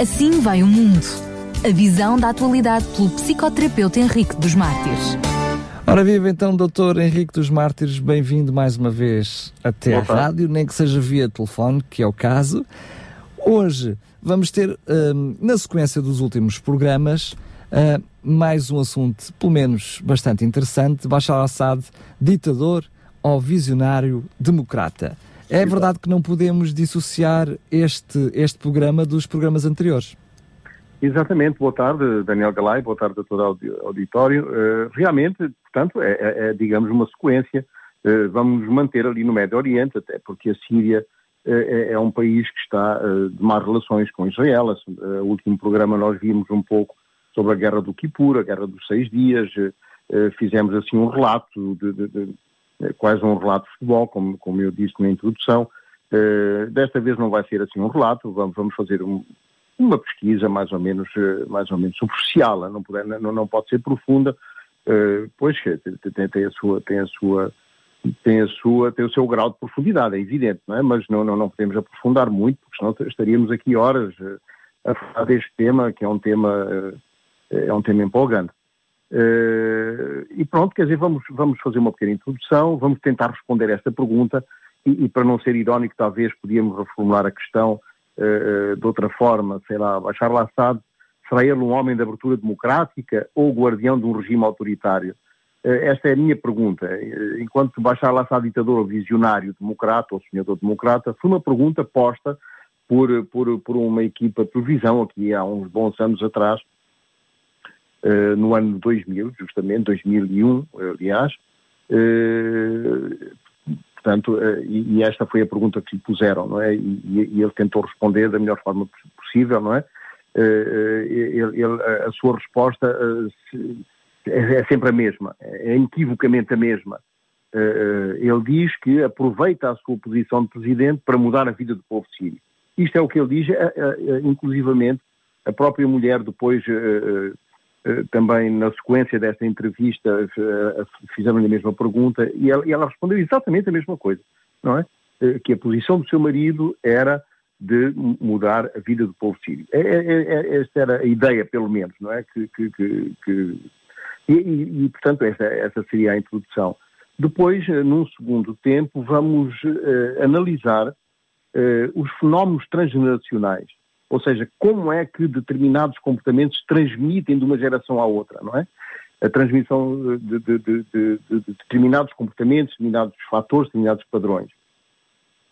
Assim vai o mundo. A visão da atualidade pelo psicoterapeuta Henrique dos Mártires. Ora viva então, doutor Henrique dos Mártires, bem-vindo mais uma vez até Opa. à rádio, nem que seja via telefone, que é o caso. Hoje vamos ter, um, na sequência dos últimos programas, uh, mais um assunto, pelo menos bastante interessante, Bashar al-Assad, ditador ou visionário democrata. É verdade que não podemos dissociar este, este programa dos programas anteriores. Exatamente. Boa tarde, Daniel Galay. Boa tarde a todo o auditório. Uh, realmente, portanto, é, é, é, digamos, uma sequência. Uh, vamos manter ali no Médio Oriente, até porque a Síria uh, é, é, um país que está de más relações com Israel. O último programa nós vimos um pouco sobre a Guerra do Kippur, a Guerra dos Seis Dias. fizemos assim um relato de, de, de quase um relato de futebol, como, como eu disse na introdução. Uh, desta vez não vai ser assim um relato, vamos, vamos fazer um, uma pesquisa mais ou menos, uh, mais ou menos superficial, não pode, não, não pode ser profunda, pois tem, tem, a sua, tem a sua, tem a sua, tem o seu grau de profundidade, é evidente, não é? Mas não, não, não podemos aprofundar muito, porque senão estaríamos aqui horas a falar deste tema, que é um tema, é um tema empolgante. Uh, e pronto, quer dizer, vamos, vamos fazer uma pequena introdução, vamos tentar responder esta pergunta e, e para não ser irónico, talvez podíamos reformular a questão uh, de outra forma, sei lá, Bashar al-Assad, será ele um homem de abertura democrática ou guardião de um regime autoritário? Uh, esta é a minha pergunta. Enquanto Bashar al-Assad ditador ou visionário democrata ou sonhador democrata, foi uma pergunta posta por, por, por uma equipa de televisão aqui há uns bons anos atrás, no ano 2000, justamente, 2001, aliás. Uh, portanto, uh, e, esta foi a pergunta que lhe puseram, não é? E, ele tentou responder da melhor forma possível, não é? A sua resposta é, é sempre a mesma, é inequivocamente a mesma. ele diz que aproveita a sua posição de presidente para mudar a vida do povo sírio. Isto é o que ele diz, inclusivamente a própria mulher depois eh, também na sequência desta entrevista eh, fizeram-lhe a mesma pergunta e ela, e ela, respondeu exatamente a mesma coisa, não é? Eh, que a posição do seu marido era de mudar a vida do povo sírio. É, é, é, esta era a ideia, pelo menos, não é? Que, que, que. E, e, e, portanto, esta, esta seria a introdução. Depois, num segundo tempo, vamos uh, analisar uh, os fenómenos transgeneracionais ou seja, como é que determinados comportamentos transmitem de uma geração à outra, não é? A transmissão de, de, de, de determinados comportamentos, determinados fatores, determinados padrões.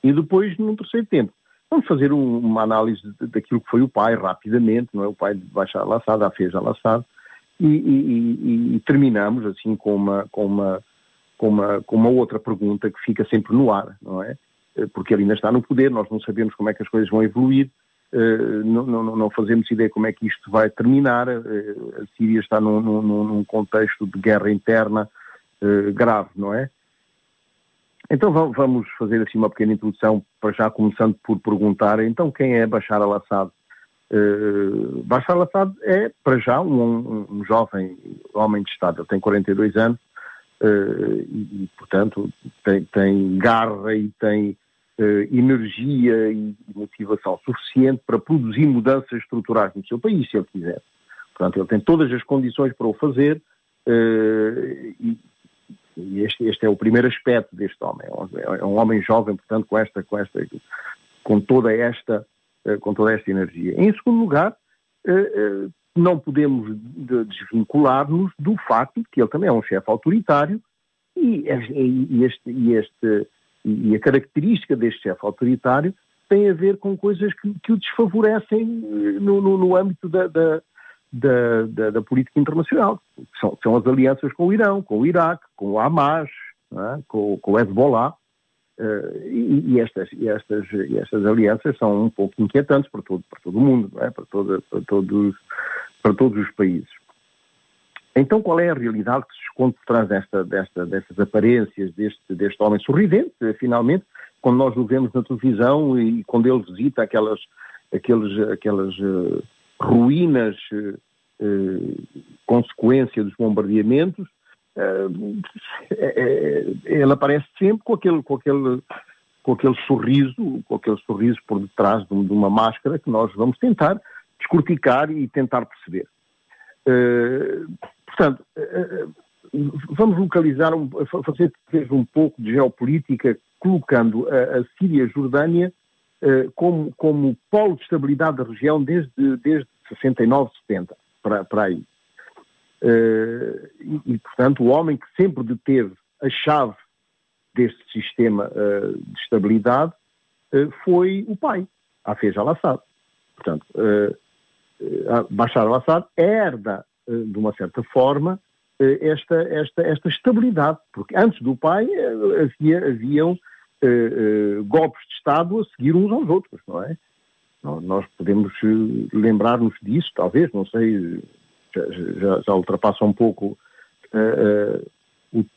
E depois, num terceiro tempo, vamos fazer um, uma análise daquilo que foi o pai, rapidamente, não é? O pai de Bashar al-Assad, a fez al-Assad, e, e, e, e, terminamos assim com uma, com, uma, com, uma, com uma outra pergunta que fica sempre no ar, não é? Porque ele ainda está no poder, nós não sabemos como é que as coisas vão evoluir, não, não, não, fazemos ideia como é que isto vai terminar. Uh, a Síria está num, num, num, contexto de guerra interna uh, grave, não é? Então vamos fazer assim uma pequena introdução, para já começando por perguntar, então quem é Bashar al-Assad? Bashar al-Assad é, para já, um, um, jovem homem de Estado, ele tem 42 anos e, e, portanto, tem, tem garra e tem uh, energia e motivação suficiente para produzir mudanças estruturais no seu país, se ele quiser. Portanto, ele tem todas as condições para o fazer uh, e, este, este, é o primeiro aspecto deste homem. É um, é homem jovem, portanto, com esta, com esta, com toda esta, uh, com toda esta energia. Em segundo lugar, não podemos desvincular-nos do facto de que ele também é um chefe autoritário e, e, este, e a característica deste chefe autoritário tem a ver com coisas que, que o desfavorecem eh, no, no, no âmbito da, da, da, da, política internacional. São, são, as alianças com o Irão, com o Iraque, com o Hamas, é? com, com, o Hezbollah. Uh, e, e, estas, e, estas, e estas alianças são um pouco inquietantes para todo, para todo o mundo, é? para, toda, para, todos, para todos os países. Então, qual é a realidade que se esconde por trás desta, desta, destas aparências deste, deste homem sorridente, finalmente, quando nós o vemos na televisão e quando ele visita aquelas, aqueles, aquelas uh, ruínas uh, uh, consequência dos bombardeamentos, uh, ele aparece sempre com aquele, com aquele com aquele sorriso, com aquele sorriso por detrás de uma máscara que nós vamos tentar descorticar e tentar perceber. Portanto, vamos localizar, fazer um pouco de geopolítica, colocando a, Síria e a Jordânia como, como polo de estabilidade da região desde, desde 69, 70, para, para aí. e, e, portanto, o homem que sempre deteve a chave deste sistema de estabilidade foi o pai, Hafez al-Assad. Portanto, Bashar al-Assad herda, de uma certa forma, esta, esta, esta estabilidade, porque antes do pai havia, haviam golpes de Estado a seguir uns aos outros, não é? Nós podemos lembrar-nos disso, talvez, não sei, já, já, já ultrapassa um pouco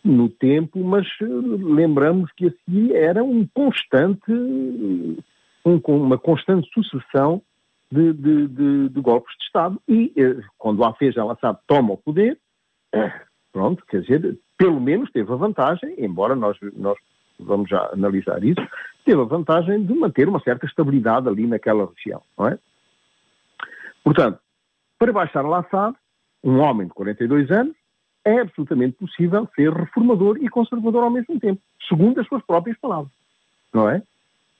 no tempo, mas eh, lembramos que a Síria era um constante, um, uma constante sucessão de, de, de, de, golpes de Estado e eh, quando a Hafez al-Assad toma o poder, pronto, quer dizer, pelo menos teve a vantagem, embora nós, nós vamos já analisar isso, teve a vantagem de manter uma certa estabilidade ali naquela região, não é? Portanto, para baixar al-Assad, um homem de 42 anos, é absolutamente possível ser reformador e conservador ao mesmo tempo, segundo as suas próprias palavras. Não é?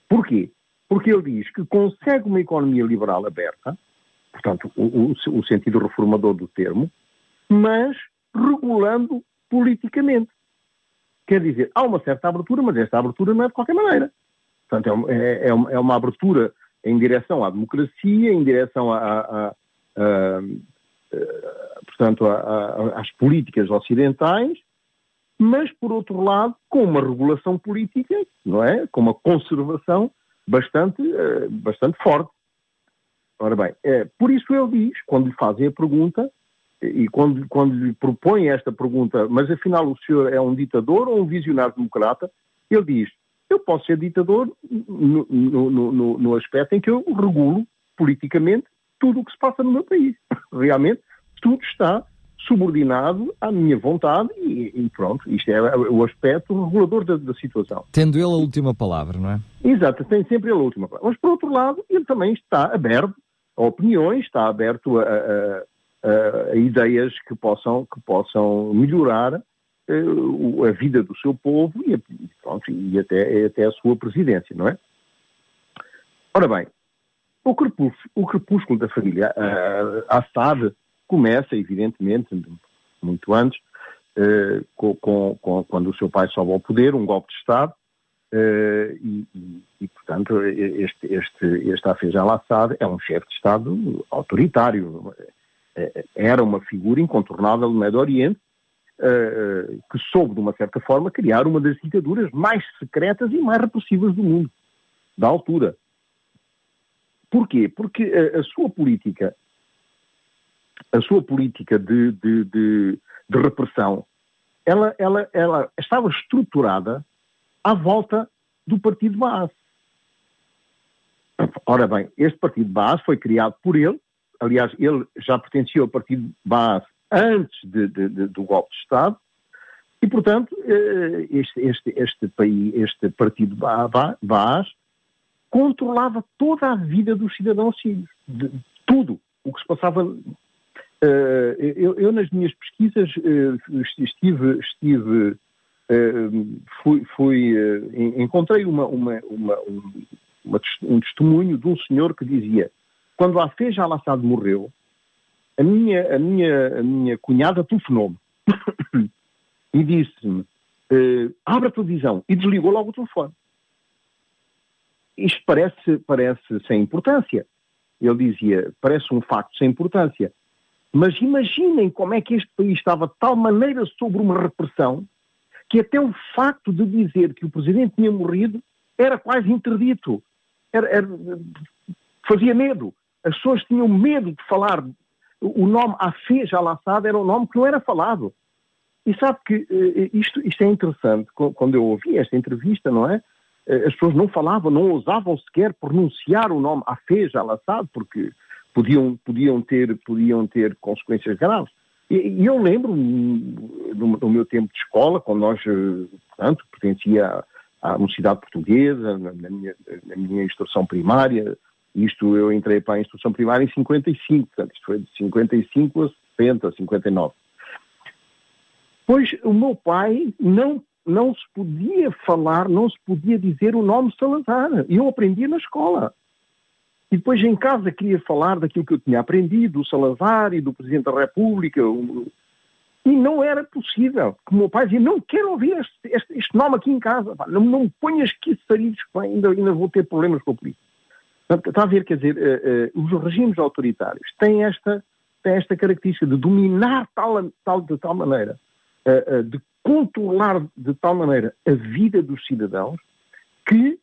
Porquê? Porque ele diz que consegue uma economia liberal aberta, portanto, o, o, o sentido reformador do termo, mas regulando politicamente. Quer dizer, há uma certa abertura, mas esta abertura não é de qualquer maneira. Portanto, é, é, é, uma, é uma, abertura em direção à democracia, em direção a, a, a, portanto, às políticas ocidentais, mas, por outro lado, com uma regulação política, não é? Com uma conservação bastante, uh, bastante forte. Ora bem, é, por isso ele diz, quando lhe fazem a pergunta, e quando, quando lhe propõem esta pergunta, mas afinal o senhor é um ditador ou um visionário democrata, ele diz, eu posso ser ditador no, no, no, no aspecto em que eu regulo politicamente tudo o que se passa no meu país. Realmente, tudo está subordinado à minha vontade e, e, pronto, isto é o aspecto regulador da, da, situação. Tendo ele a última palavra, não é? Exato, tem sempre ele a última palavra. Mas, por outro lado, ele também está aberto a opiniões, está aberto a, a, a, a ideias que possam, que possam melhorar uh, a vida do seu povo e, pronto, e até, até a sua presidência, não é? Ora bem, o crepúsculo, o crepúsculo da família uh, Assad começa, evidentemente, muito antes, uh, com, com, quando o seu pai sobe ao poder, um golpe de Estado, uh, e, e, e, portanto, este, este, este Hafez al-Assad é um chefe de Estado autoritário. Eh, era uma figura incontornável no Médio Oriente, que soube, de uma certa forma, criar uma das ditaduras mais secretas e mais repressivas do mundo, da altura. Porquê? Porque a sua política a sua política de, de, de, de repressão, ela, ela, ela estava estruturada à volta do partido Baas. Ora bem, este partido Baas foi criado por ele, aliás, ele já pertencia ao partido Baas antes de, de, de, do golpe de Estado, e, portanto, eh, este, este, este, país, este partido Baas controlava toda a vida dos cidadãos sírios, tudo o que se passava eu, eu, nas minhas pesquisas, uh, estive, estive uh, fui, fui encontrei uma, uma, uma, uma, um testemunho de um senhor que dizia quando a Hafez al-Assad morreu, a minha, a minha, a minha cunhada telefonou-me e disse-me abre a televisão e desligou logo o telefone. Isto parece, parece sem importância. Ele dizia, parece um facto sem importância mas imaginem como é que este país estava de tal maneira sobre uma repressão que até o facto de dizer que o presidente tinha morrido era quase interdito. Era, era, fazia medo. As pessoas tinham medo de falar. O nome Afej al-Assad era um nome que não era falado. E sabe que uh, isto, isto é interessante. Quando eu ouvi esta entrevista, não é? Uh, as pessoas não falavam, não ousavam sequer pronunciar o nome Afej al-Assad, porque podiam, podiam, ter, podiam ter consequências graves. E, eu lembro, no, no, meu tempo de escola, quando nós, eh, portanto, pertencia à, à Universidade Portuguesa, na, na, minha, na minha instrução primária, Isto eu entrei para a instrução primária em 55, portanto, isto foi de 55 a 60, 59. Pois o meu pai não, não se podia falar, não se podia dizer o nome Salazar. Eu aprendia na escola. E depois em casa queria falar daquilo que eu tinha aprendido, do Salazar e do Presidente da República. E não era possível. Que o meu pai dizia, não quero ouvir este, este, este nome aqui em casa. Não, não ponhas que sarilhos, ainda, ainda vou ter problemas com a polícia. Está a ver, quer dizer, uh, uh, os regimes autoritários têm esta, têm esta característica de dominar tal, tal, de tal maneira, uh, de controlar de tal maneira a vida dos cidadãos, que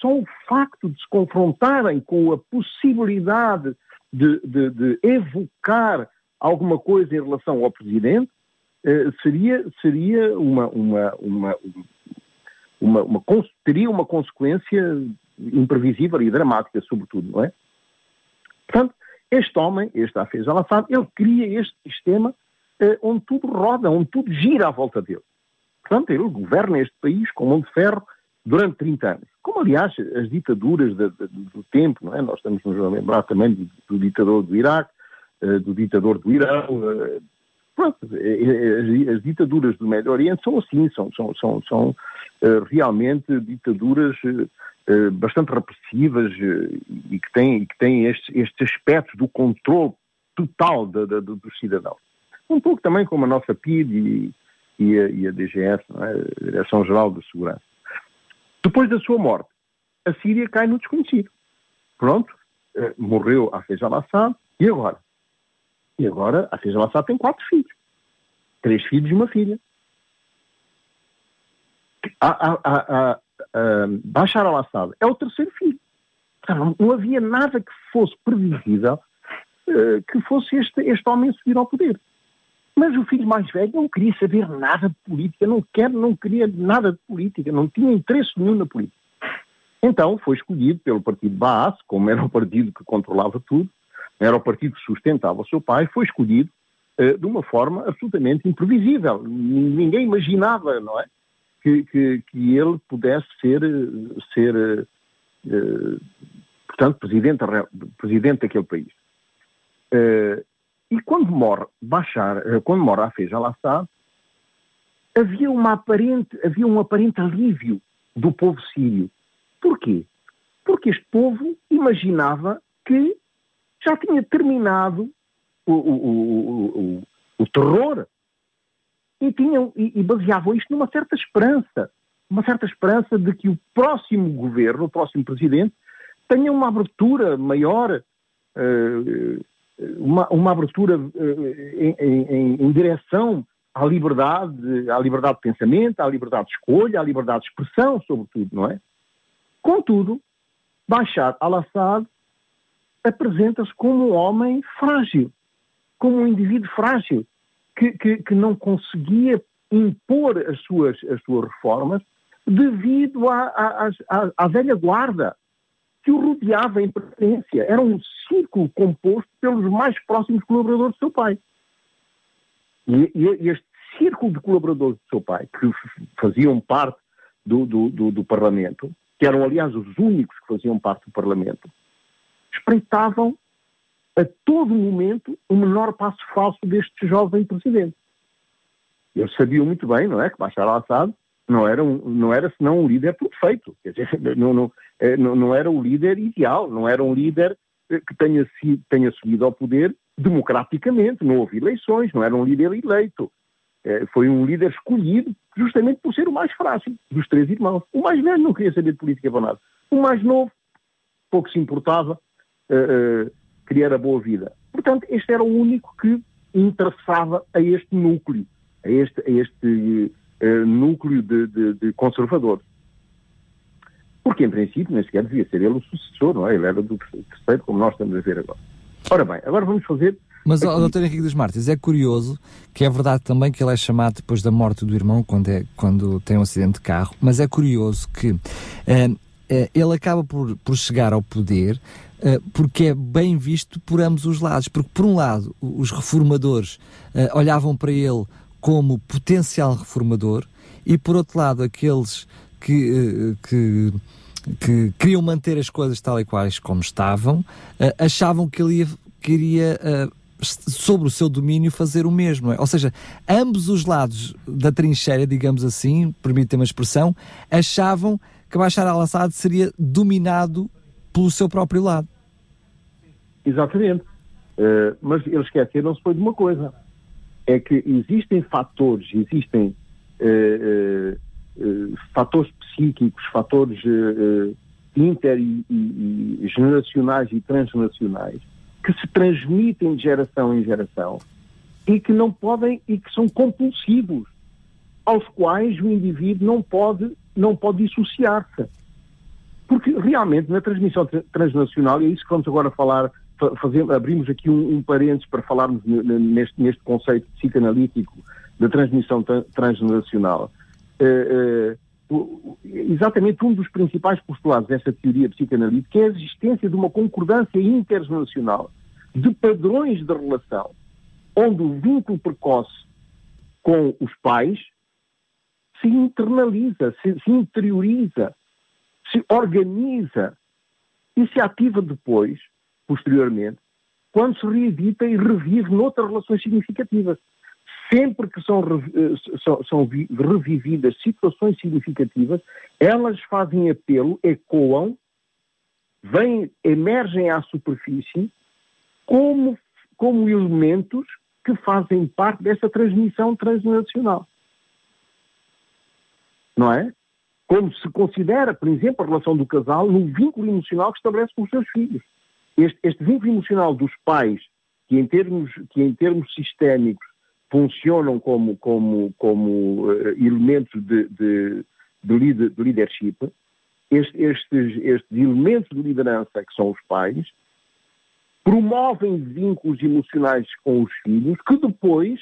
só o facto de se confrontarem com a possibilidade de, de, de evocar alguma coisa em relação ao Presidente seria, seria uma, uma, uma, uma, uma, teria uma consequência imprevisível e dramática, sobretudo, não é? Portanto, este homem, este Hafez al-Assad, ele cria este sistema eh, onde tudo roda, onde tudo gira à volta dele. Portanto, ele governa este país com mão de ferro durante 30 anos. Como, aliás, as ditaduras de, de, do tempo, não é? Nós estamos nos a lembrar também do, do ditador do Iraque, eh, do ditador do Irão. Eh, pronto, as, as, ditaduras do Médio Oriente são assim, são, são, são, são realmente ditaduras eh, bastante repressivas eh, e que têm, que têm estes, estes aspectos do controle total de, de, dos cidadãos. Um pouco também como a nossa PID e, e, a, e a, DGS, é? a Direção-Geral de Segurança. Depois da sua morte, a Síria cai no desconhecido. Pronto, eh, morreu Hafez al-Assad, e agora? E agora Hafez al-Assad tem quatro filhos. Três filhos e uma filha. A, a, a, uh, Bashar al-Assad é o terceiro filho. Não, havia nada que fosse previsível uh, que fosse este, este homem subir ao poder. Mas o filho mais velho não queria saber nada de política, não, quer, não queria nada de política, não tinha interesse nenhum na política. Então foi escolhido pelo partido Baas, como era o partido que controlava tudo, era o partido que sustentava o seu pai, foi escolhido uh, de uma forma absolutamente imprevisível. Ninguém imaginava, não é? que, que, que ele pudesse ser, ser uh, portanto, presidente, presidente daquele país. E quando morre Bashar, uh, quando morre Hafez al-Assad, havia, uma aparente, havia um aparente alívio do povo sírio. Porquê? Porque este povo imaginava que já tinha terminado o, o, o, o, o terror e, tinham, e, e baseavam isto numa certa esperança, uma certa esperança de que o próximo governo, o próximo presidente, tenha uma abertura maior, uh, uma, uma, abertura uh, em, em, em, direção à liberdade, à liberdade de pensamento, à liberdade de escolha, à liberdade de expressão, sobretudo, não é? Contudo, Bashar al-Assad apresenta-se como um homem frágil, como um indivíduo frágil, que, que, que não conseguia impor as suas, as suas reformas devido à, à velha guarda que o rodeava em pertenência. Era um círculo composto pelos mais próximos colaboradores do seu pai. E, e este círculo de colaboradores do seu pai, que faziam parte do, do, do, do, Parlamento, que eram, aliás, os únicos que faziam parte do Parlamento, espreitavam a todo momento o menor passo falso deste jovem presidente. Eles sabiam muito bem, não é, que Bashar al-Assad não era, um, não era senão um líder perfeito, quer dizer, não, é, não, não era o líder ideal, não era um líder eh, que tenha, tenha subido ao poder democraticamente, não houve eleições, não era um líder eleito. É, foi um líder escolhido justamente por ser o mais frágil dos três irmãos. O mais velho não queria saber de política para nada. O mais novo, pouco se importava, uh, uh, queria a boa vida. Portanto, este era o único que interessava a este núcleo, a este, a este núcleo de, de, de conservadores. Porque, em princípio, nem sequer devia ser ele o sucessor, não é? Ele era do terceiro, como nós estamos a ver agora. Ora bem, agora vamos fazer. Mas, aqui... Dr. Henrique dos Martins, é curioso que é verdade também que ele é chamado depois da morte do irmão, quando, é, quando tem um acidente de carro, mas é curioso que uh, ele acaba por, por chegar ao poder eh, porque é bem visto por ambos os lados. Porque, por um lado, os reformadores uh, olhavam para ele como potencial reformador, e por outro lado, aqueles que, uh, que que queriam manter as coisas tal e quais como estavam, uh, achavam que ele ia, queria uh, sobre o seu domínio fazer o mesmo. É? Ou seja, ambos os lados da trincheira, digamos assim, permitem uma expressão, achavam que Bashar al-Assad seria dominado pelo seu próprio lado. Exatamente. Uh, mas eles esqueceram-se foi de uma coisa. É que existem fatores, existem uh, fatores psíquicos, fatores inter e, e, e generacionais e transnacionais que se transmitem de geração em geração e que não podem e que são compulsivos, aos quais o indivíduo não pode, não pode dissociar-se. Porque realmente na transmissão transnacional, e é isso que vamos agora falar, fazer, abrimos aqui um, um parênteses para falarmos neste, neste conceito psicanalítico da transmissão transnacional. Uh, uh, exatamente um dos principais postulados dessa teoria psicanalítica é a existência de uma concordância internacional de padrões de relação, onde o vínculo precoce com os pais se internaliza, se, se interioriza, se organiza e se ativa depois, posteriormente, quando se reedita e revive noutras relações significativas. Sempre que são, eh, são, são revividas situações significativas, elas fazem apelo, ecoam, vêm, emergem à superfície como, como elementos que fazem parte dessa transmissão transnacional. Não é? Como se considera, por exemplo, a relação do casal no vínculo emocional que estabelece com os seus filhos. Este, este vínculo emocional dos pais, que em termos, que em termos sistémicos funcionam como, como, como uh, elementos de, de, de, lead, de leadership, estes, estes, estes elementos de liderança que são os pais, promovem vínculos emocionais com os filhos que depois,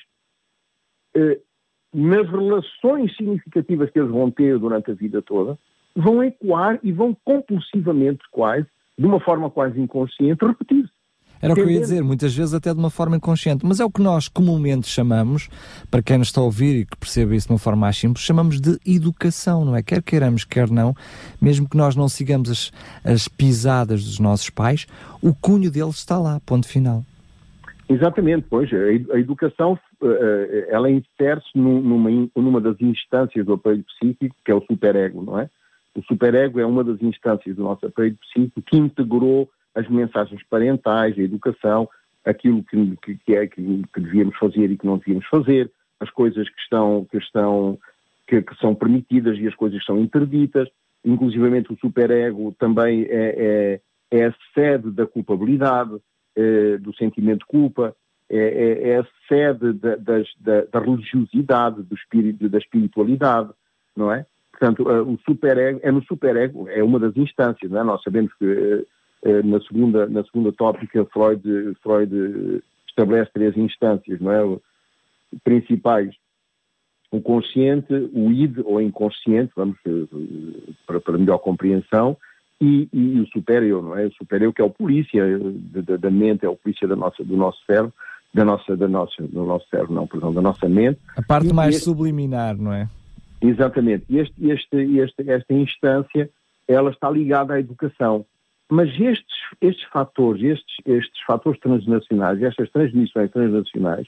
eh, nas relações significativas que eles vão ter durante a vida toda, vão ecoar e vão compulsivamente, quase, de uma forma quase inconsciente, repetir-se. Era o que eu ia dizer, muitas vezes até de uma forma inconsciente, mas é o que nós comumente chamamos, para quem nos está a ouvir e que perceba isso de uma forma mais simples, chamamos de educação, não é? Quer queiramos, quer não, mesmo que nós não sigamos as, as pisadas dos nossos pais, o cunho deles está lá, ponto final. Exatamente, pois, a educação, eh, eh, ela insere-se numa, numa das instâncias do aparelho psíquico, que é o superego, não é? O superego é uma das instâncias do nosso aparelho psíquico que integrou as mensagens parentais, a educação, aquilo que, que, que é que, que, devíamos fazer e que não devíamos fazer, as coisas que estão, que estão que, que são permitidas e as coisas que são interditas, inclusivamente o superego também é, é, é a sede da culpabilidade, é, do sentimento de culpa, é, é, é a sede da, das, da, da, religiosidade, do espírito, da espiritualidade, não é? Portanto, o superego, é no superego, é uma das instâncias, não é? Nós sabemos que eh, na segunda, na segunda tópica, Freud, Freud estabelece três instâncias, não é? Principais. O consciente, o id ou inconsciente, vamos, eh, para, para melhor compreensão, e, e, o superior, não é? O superior que é o polícia da, da mente, é o polícia da nossa, do nosso cérebro, da nossa, da nossa, do nosso cérebro, não, perdão, da nossa mente. A parte e mais este, subliminar, não é? Exatamente. Este, este, este, esta instância, ela está ligada à educação. Mas estes, estes fatores, estes, estes fatores transnacionais, estas transmissões transnacionais,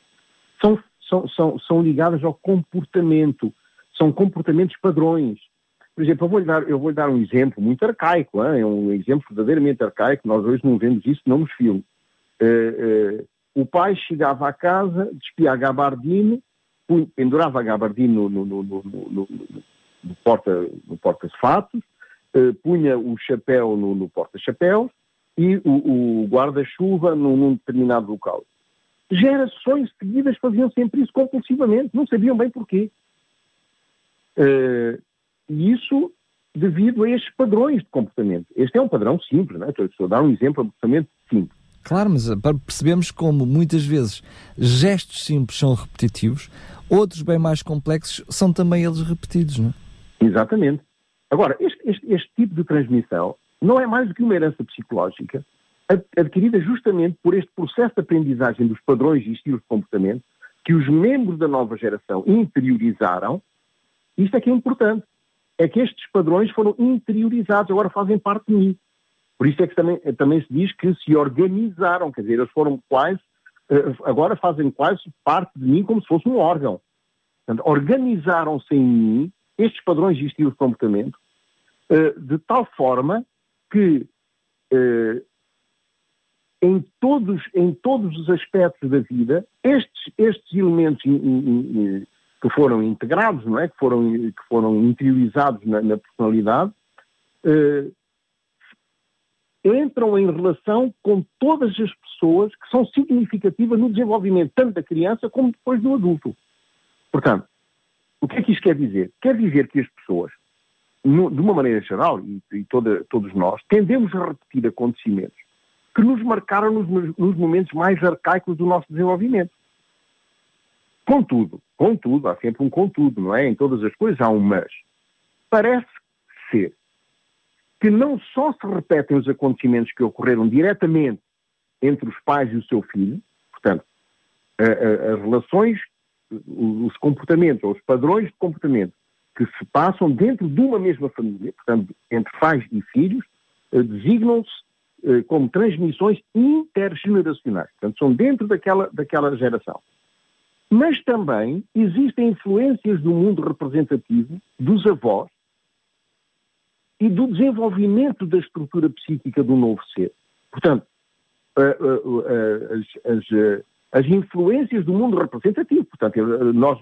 são, são, são, são ligadas ao comportamento, são comportamentos padrões. Por exemplo, eu vou-lhe dar, vou dar um exemplo muito arcaico, hein? é um exemplo verdadeiramente arcaico, nós hoje não vemos isso não nos filmes. Uh, uh, o pai chegava à casa, despia a gabardine, pendurava a gabardine no, no, no, no, no porta, uh, punha o chapéu no, no porta-chapéus e o, o guarda-chuva num, num, determinado local. Gerações seguidas faziam sempre isso compulsivamente, não sabiam bem porquê. Uh, e isso devido a estes padrões de comportamento. Este é um padrão simples, não é? Estou a dar um exemplo absolutamente simples. Claro, mas para percebemos como muitas vezes gestos simples são repetitivos, outros bem mais complexos são também eles repetidos, não é? Exatamente. Agora, este, este, tipo de transmissão não é mais do que uma herança psicológica adquirida justamente por este processo de aprendizagem dos padrões e estilos de comportamento que os membros da nova geração interiorizaram. Isto é que é importante. é que estes padrões foram interiorizados, agora fazem parte de mim. Por isso é que também, também se diz que se organizaram, quer dizer, eles foram quase, eh, agora fazem quase parte de mim como se fosse um órgão. Portanto, organizaram-se em mim estes padrões de estilo de comportamento de tal forma que eh, em todos, em todos os aspectos da vida, estes, estes elementos in, in, in, que foram integrados, não é? que, foram, que foram interiorizados na, na personalidade, eh, entram em relação com todas as pessoas que são significativas no desenvolvimento tanto da criança como depois do adulto. Portanto, o que é que isto quer dizer? Quer dizer que as pessoas, no, de uma maneira geral, e, e toda, todos nós, tendemos a repetir acontecimentos que nos marcaram nos, nos momentos mais arcaicos do nosso desenvolvimento. Contudo, contudo, há sempre um contudo, não é? Em todas as coisas há um mas. Parece ser que não só se repetem os acontecimentos que ocorreram diretamente entre os pais e o seu filho, portanto, as relações, os comportamentos, ou os padrões de comportamento que se passam dentro de uma mesma família, portanto, entre pais e filhos, eh, designam-se eh, como transmissões intergeneracionais. Portanto, são dentro daquela, daquela geração. Mas também existem influências do mundo representativo, dos avós, e do desenvolvimento da estrutura psíquica do novo ser. Portanto, as, as, as influências do mundo representativo. Portanto, nós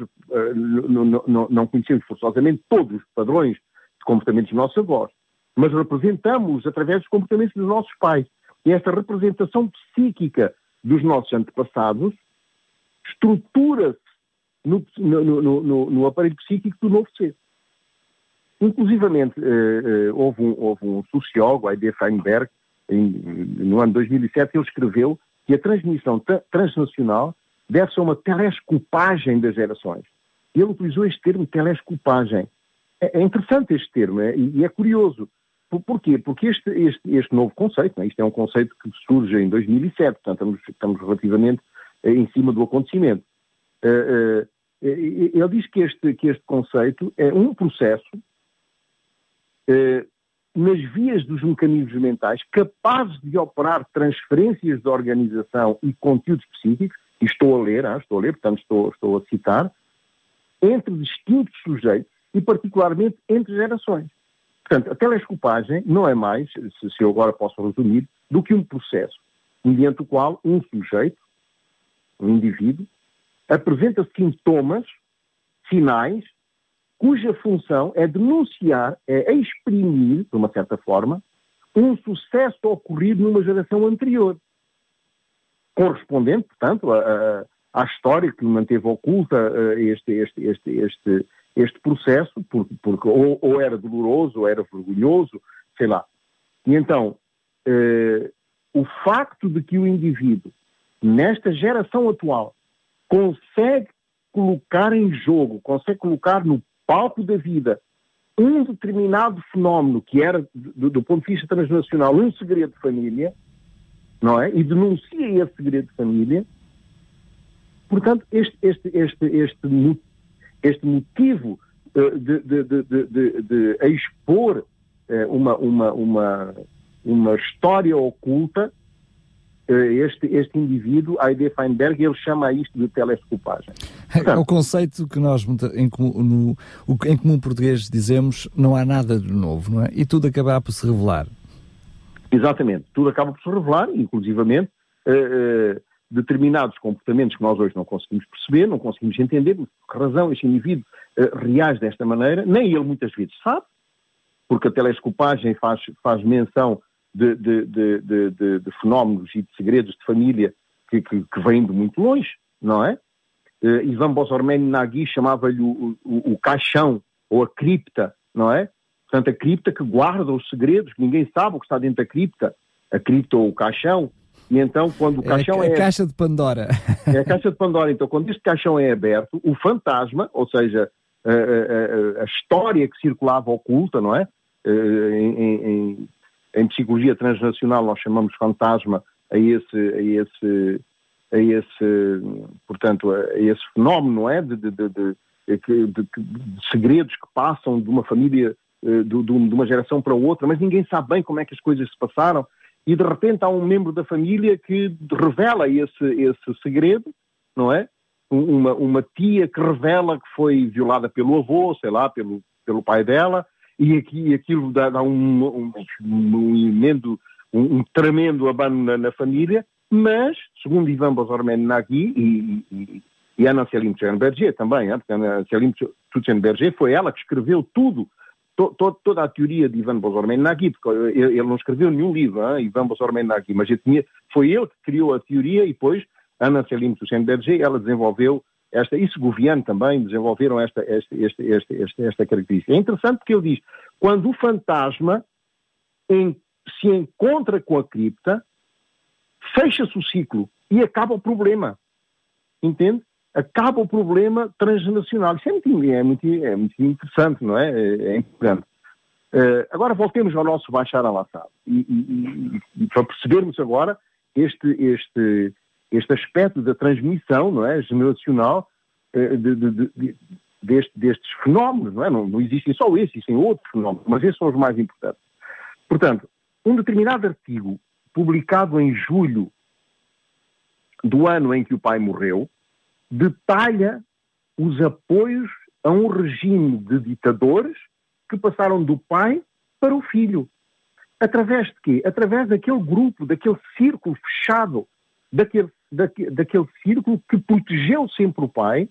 não conhecemos forçosamente todos os padrões de comportamentos dos nossos avós, mas representamos através dos comportamentos dos nossos pais. E esta representação psíquica dos nossos antepassados estrutura-se no, no, no, no, aparelho psíquico do novo ser. Inclusivamente, eh, eh, houve, um, houve um sociólogo, Heide Feinberg, em, no ano 2007, ele escreveu que a transmissão transnacional deve-se a uma telescopagem das gerações. Ele utilizou este termo, telescopagem. É, é interessante este termo é, e é curioso, por, porquê? Porque este, este, este novo conceito, né, isto é um conceito que surge em 2007, portanto estamos, estamos relativamente eh, em cima do acontecimento. Uh, uh, ele diz que este, que este conceito é um processo nas vias dos mecanismos mentais capazes de operar transferências de organização e conteúdos específicos, e estou a ler, ah, estou a ler, portanto estou, estou a citar, entre distintos sujeitos e particularmente entre gerações. Portanto, a telescopagem não é mais, se, se eu agora posso resumir, do que um processo mediante o qual um sujeito, um indivíduo, apresenta sintomas, sinais, cuja função é denunciar, é exprimir, de uma certa forma, um sucesso ocorrido numa geração anterior. Correspondente, portanto, à, história que manteve oculta este, este, este, este, este processo, porque, porque ou, ou, era doloroso, ou era vergonhoso, sei lá. E então, eh, o facto de que o indivíduo, nesta geração atual, consegue colocar em jogo, consegue colocar no palco da vida um determinado fenómeno que era, do, do, ponto de vista transnacional, um segredo de família, não é? E denuncia esse segredo de família. Portanto, este, este, este, este este motivo eh, de, de, de, de expor eh, uma, uma, uma, uma história oculta, este, este indivíduo, Heide Feinberg, ele chama isto de telescopagem. Portanto, é o conceito que nós, em comum, no, em comum português, dizemos não há nada de novo, não é? E tudo acaba por se revelar. Exatamente, tudo acaba por se revelar, inclusivamente, uh, uh, determinados comportamentos que nós hoje não conseguimos perceber, não conseguimos entender por que razão este indivíduo uh, reage desta maneira, nem ele muitas vezes sabe, porque a telescopagem faz, faz menção de, de, de, de, fenómenos e de segredos de família que, que, que vêm de muito longe, não é? Uh, Ivan Bossormeni Nagui chamava-lhe o, o, o caixão ou a cripta, não é? Portanto, a cripta que guarda os segredos, que ninguém sabe o que está dentro da cripta, a cripta ou o caixão, e então, quando o é caixão é. A, é... caixa de Pandora. É a caixa de Pandora. Então, quando este caixão é aberto, o fantasma, ou seja, a, a, a história que circulava oculta, não é? Eh, em, em, em, psicologia transnacional, nós chamamos fantasma a esse. A esse a esse, portanto, a esse fenómeno, não é? De, de, de, de, segredos que passam de uma família de, de, uma geração para outra, mas ninguém sabe bem como é que as coisas se passaram. E de repente há um membro da família que revela esse, esse segredo, não é? Uma, uma tia que revela que foi violada pelo avô, sei lá, pelo, pelo pai dela, e, aqui, aquilo dá, dá um, um, um, emendo, um, um tremendo abano na, na, família, mas, segundo Ivan Bozormen Nagui e, e, e Ana Tschenberger também, hein, porque Ana Céline Tschenberger foi ela que escreveu tudo, to, to, toda a teoria de Ivan Bozormen Nagui, porque ele, ele, não escreveu nenhum livro, Ivan Bozormen Nagui, mas tinha, foi ele que criou a teoria e depois Ana Céline Tschenberger, ela desenvolveu esta, e Segoviano também desenvolveram esta, esta, esta, esta, esta, esta característica. É interessante porque ele diz, quando o fantasma em, se encontra com a cripta, fecha-se o ciclo e acaba o problema. Entende? Acaba o problema transnacional. Isso é muito, é muito, é muito interessante, não é? É, é importante. Uh, agora voltemos ao nosso Bashar al-Assad. E, e, e, e, para percebermos agora este, este, este aspecto da transmissão, não é, generacional, uh, de, de, de, deste, destes fenómenos, não é? Não, não existem só esses, existem outros fenómenos, mas esses são os mais importantes. Portanto, um determinado artigo publicado em julho do ano em que o pai morreu, detalha os apoios a um regime de ditadores que passaram do pai para o filho. Através de quê? Através daquele grupo, daquele círculo fechado, daquele, daquele, daquele círculo que protegeu sempre o pai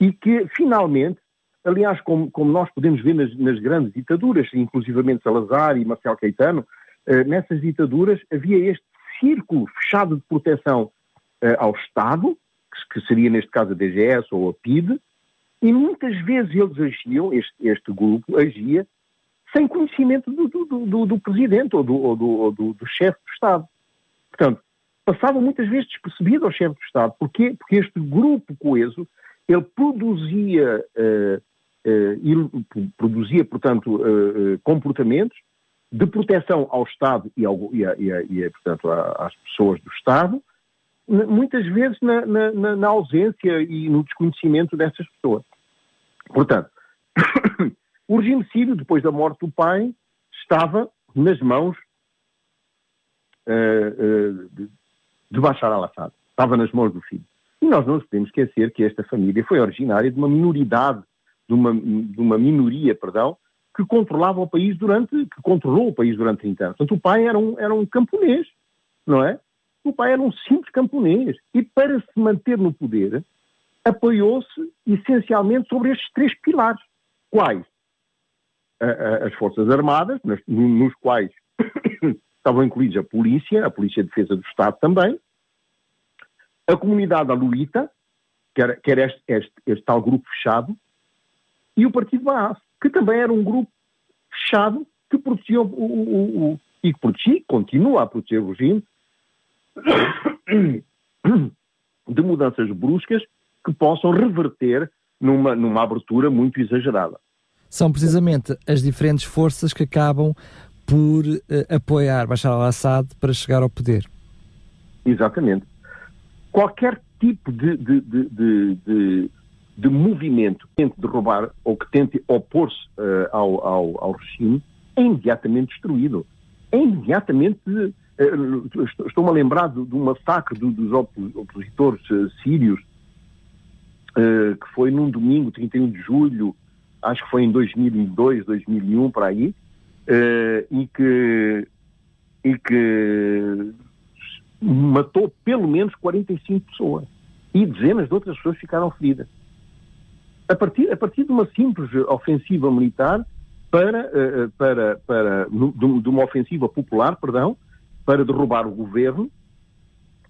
e que, finalmente, aliás, como, como nós podemos ver nas, nas, grandes ditaduras, inclusivamente Salazar e Marcelo Caetano, eh, nessas ditaduras havia este círculo fechado de proteção eh, ao Estado, que, que, seria neste caso a DGS ou a PIDE, e muitas vezes eles agiam, este, este grupo agia, sem conhecimento do, do, do, do presidente ou do, ou ou do chefe do Estado. Portanto, passava muitas vezes despercebido ao chefe do Estado. Porquê? Porque este grupo coeso ele produzia, uh, uh, produzia portanto, uh, comportamentos de proteção ao Estado e, ao, e, a, e, a, e a, portanto, às pessoas do Estado, muitas vezes na, na, na, ausência e no desconhecimento dessas pessoas. Portanto, o regime sírio, depois da morte do pai, estava nas mãos de, de Bashar al-Assad, estava nas mãos do filho. E nós não nos podemos esquecer que esta família foi originária de uma minoridade, de uma, de uma minoria, perdão, que controlava o país durante, que controlou o país durante 30 anos. Portanto, o pai era um, era um camponês, não é? O pai era um simples camponês. E para se manter no poder, apoiou-se essencialmente sobre estes três pilares. Quais? as Forças Armadas, nos quais estavam incluídos a polícia, a Polícia de Defesa do Estado também, a comunidade aluíta, que era, que era este, este, este, tal grupo fechado, e o Partido Baas, que também era um grupo fechado que protegia o, o, o, e que protegia, continua a proteger o regime de mudanças bruscas que possam reverter numa, numa abertura muito exagerada. São precisamente as diferentes forças que acabam por uh, apoiar Bashar al-Assad para chegar ao poder. Exatamente qualquer tipo de, de, de, de, de movimento que tente derrubar ou que tente opor-se uh, ao, ao, ao, regime é imediatamente destruído. É imediatamente. Uh, Estou-me a lembrar de, um massacre do, dos opositores sírios, que foi num domingo, 31 de julho, acho que foi em 2002, 2001, para aí, e que, e que matou pelo menos 45 pessoas e dezenas de outras pessoas ficaram feridas. A partir, a partir de uma simples ofensiva militar para, eh, para, para de uma ofensiva popular, perdão, para derrubar o governo,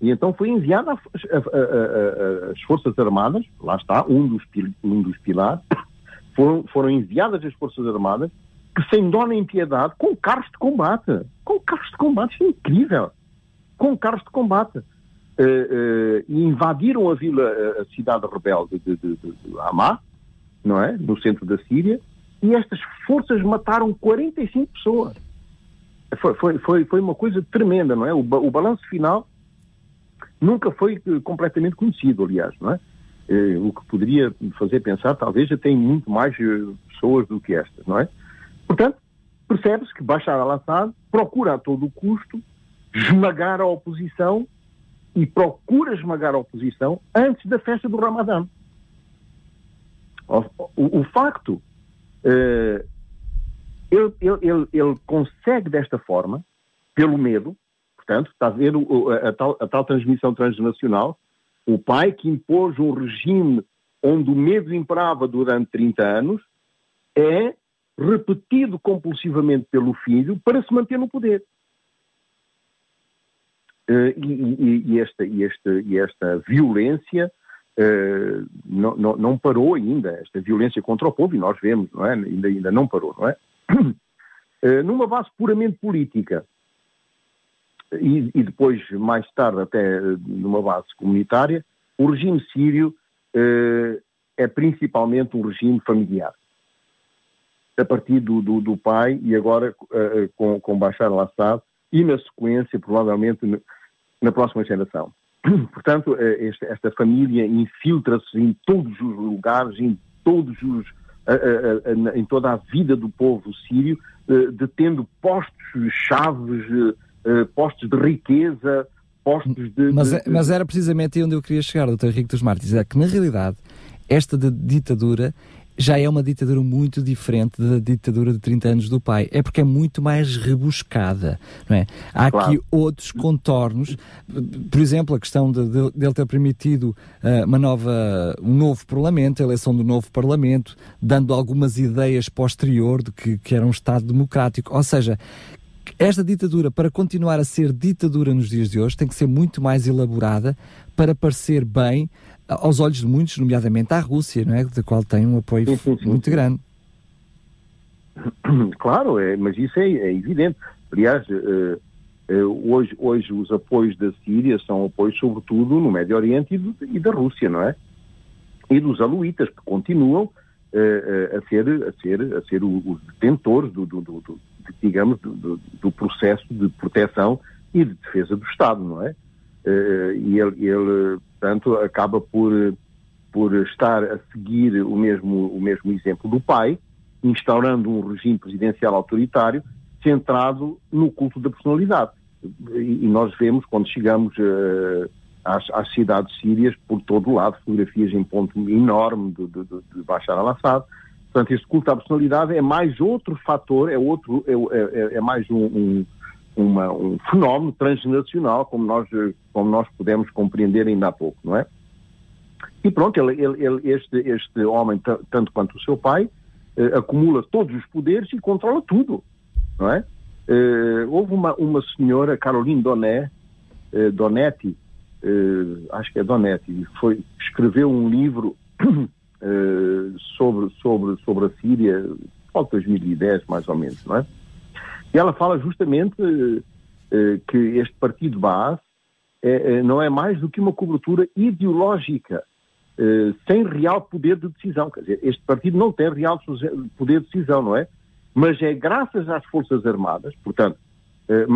e então foi enviada as Forças Armadas, lá está, um dos, um dos pilares, foram, foram enviadas as Forças Armadas, que sem dó nem piedade, com carros de combate. Com carros de combate, isso é incrível com carros de combate. Uh, uh, invadiram a vila, a cidade rebelde de, de, de, de Hamas, não é? No centro da Síria, e estas forças mataram 45 pessoas. Foi, foi, foi, foi uma coisa tremenda, não é? O, o balanço final nunca foi completamente conhecido, aliás, não é? o que poderia fazer pensar, talvez, já tem muito mais pessoas do que estas, não é? Portanto, percebe-se que Bashar al-Assad procura a todo custo esmagar a oposição e procura esmagar a oposição antes da festa do Ramadã. O, o, facto, uh, ele, ele, ele, consegue desta forma, pelo medo, portanto, está a ver o, a, a, tal, a tal transmissão transnacional, o pai que impôs um regime onde o medo imperava durante 30 anos, é repetido compulsivamente pelo filho para se manter no poder. Uh, e, e, e, esta, e, esta, e esta violência uh, não, não, não, parou ainda, esta violência contra o povo, e nós vemos, não é? ainda, ainda não parou, não é? Uh, numa base puramente política, e, e, depois, mais tarde, até numa base comunitária, o regime sírio é principalmente um regime familiar a partir do, do, do pai e agora uh, com, com Bashar al-Assad e na sequência, provavelmente, na próxima geração. Portanto, uh, esta, esta, família infiltra-se em todos os lugares, em todos os, uh, em toda a vida do povo sírio, detendo postos chaves, postos de riqueza, postos de... Mas, de, é, mas era precisamente onde eu queria chegar, doutor Henrique dos Martins, é que na realidade esta ditadura já é uma ditadura muito diferente da ditadura de 30 anos do pai. É porque é muito mais rebuscada, não é? Há claro. aqui outros contornos, por exemplo, a questão de, de, de ele ter permitido uh, uma nova, um novo parlamento, a eleição do novo parlamento, dando algumas ideias posterior de que, que era um Estado democrático. Ou seja, esta ditadura, para continuar a ser ditadura nos dias de hoje, tem que ser muito mais elaborada para parecer bem aos olhos de muitos, nomeadamente à Rússia, não é? da qual tem um apoio sim, sim, sim. muito grande. Claro, é, mas isso é, é evidente. Aliás, uh, uh, hoje, hoje os apoios da Síria são apoios sobretudo no Médio Oriente e, do, e da Rússia, não é? E dos aluítas, que continuam uh, a ser, a ser, a ser os detentores do, do, do, do digamos, do, do processo de proteção e de defesa do Estado, não é? E ele, ele portanto, acaba por, por estar a seguir o mesmo, o mesmo exemplo do pai, instaurando um regime presidencial autoritário centrado no culto da personalidade. E, e nós vemos, quando chegamos uh, às, às, cidades sírias, por todo o lado, fotografias em ponto enorme de, de, de Bashar al-Assad. Portanto, este culto à personalidade é mais outro fator, é, outro, é, é, é mais um, um uma, um fenómeno transnacional, como nós, como nós pudemos compreender ainda há pouco, não é? E pronto, ele, ele, ele este, este homem, tanto quanto o seu pai, eh, acumula todos os poderes e controla tudo, não é? Eh, houve uma, uma senhora, Caroline Donet, eh, Donetti, eh, acho que é Donetti, foi, escreveu um livro eh, sobre, sobre, sobre a Síria, em 2010 mais ou menos, não é? E ela fala justamente eh, que este partido base é, não é mais do que uma cobertura ideológica, eh, sem real poder de decisão. Quer dizer, este partido não tem real poder de decisão, não é? Mas é graças às Forças Armadas, portanto, eh,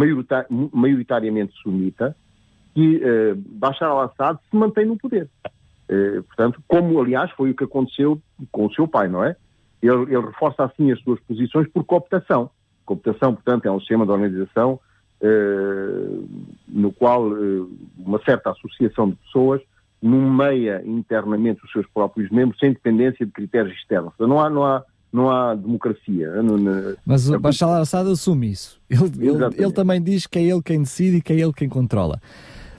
maioritariamente sunita, que Bashar al-Assad se mantém no poder. portanto, como aliás foi o que aconteceu com o seu pai, não é? Ele, ele reforça assim as suas posições por cooptação. Cooptação, portanto, é um sistema de organização eh, no qual eh, uma certa associação de pessoas nomeia internamente os seus próprios membros sem dependência de critérios externos. Não há, não há, não há democracia. Mas o Bashar al-Assad assume isso. Ele, ele, ele, também diz que é ele quem decide e que é ele quem controla.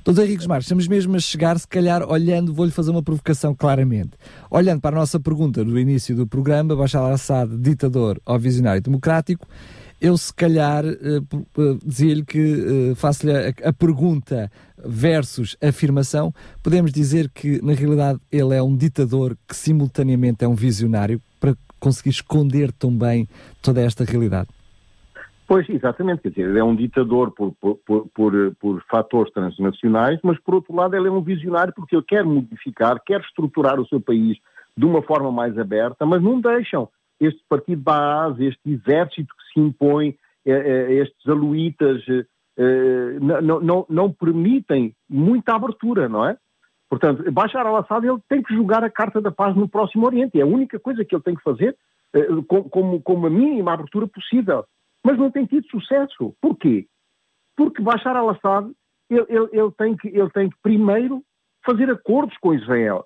Doutor Henrique Marques, estamos mesmo a chegar, se calhar, olhando, vou-lhe fazer uma provocação claramente. Olhando para a nossa pergunta do início do programa, Bashar al-Assad, ditador ou visionário democrático, eu se calhar uh, dizia-lhe que uh, faço-lhe a, a, pergunta versus afirmação, podemos dizer que na realidade ele é um ditador que simultaneamente é um visionário para conseguir esconder tão bem toda esta realidade. Pois, exatamente, quer dizer, ele é um ditador por, por, por, por, fatores transnacionais, mas por outro lado ele é um visionário porque ele quer modificar, quer estruturar o seu país de uma forma mais aberta, mas não deixam este partido base, este exército se impõe, eh, eh, estes aluítas, eh, não, não, não permitem muita abertura, não é? Portanto, Bashar al-Assad ele tem que jogar a carta da paz no próximo Oriente. É a única coisa que ele tem que fazer com, com, com uma mínima abertura possível. Mas não tem tido sucesso. Porquê? Porque Bashar al-Assad ele, ele, ele, tem que, ele tem que primeiro fazer acordos com Israel.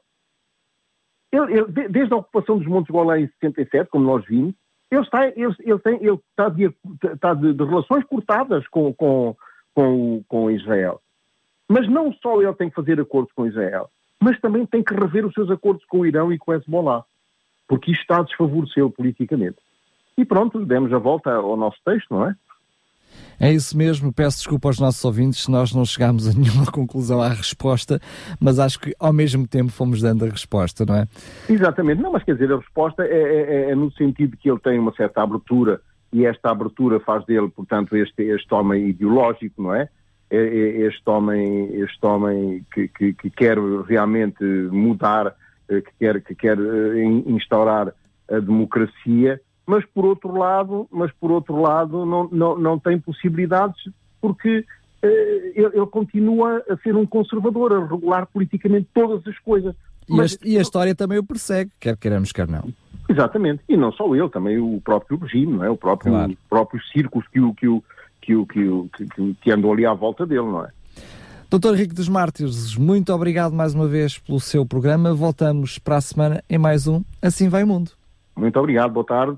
Ele, ele, desde a ocupação dos Montes Golã em 67, como nós vimos, ele está, ele, ele tem, ele está, de, está de, de relações cortadas com, com, com, com Israel. Mas não só ele tem que fazer acordos com Israel, mas também tem que rever os seus acordos com o Irão e com o Hezbollah, porque isto está a desfavorecê-lo politicamente. E pronto, demos a volta ao nosso texto, não é? É isso mesmo, peço desculpa aos nossos ouvintes se nós não chegámos a nenhuma conclusão à resposta, mas acho que ao mesmo tempo fomos dando a resposta, não é? Exatamente, não, mas quer dizer, a resposta é, é, é, é no sentido que ele tem uma certa abertura e esta abertura faz dele, portanto, este, este homem ideológico, não é? é, é este homem, este homem que, que, que quer realmente mudar, eh, que quer, que quer eh, instaurar a democracia mas por outro lado, mas por outro lado não, não, não tem possibilidades porque eh, ele, ele, continua a ser um conservador, a regular politicamente todas as coisas. E, mas, a, e a história também o persegue, quer queiramos, quer não. Exatamente, e não só ele, também o próprio regime, não é? o próprio, claro. os próprios círculos que, o, que, o, que, o, que, o, que, que andam ali à volta dele, não é? Doutor Henrique dos Mártires, muito obrigado mais uma vez pelo seu programa. Voltamos para a semana em mais um Assim Vai o Mundo. Muito obrigado, boa tarde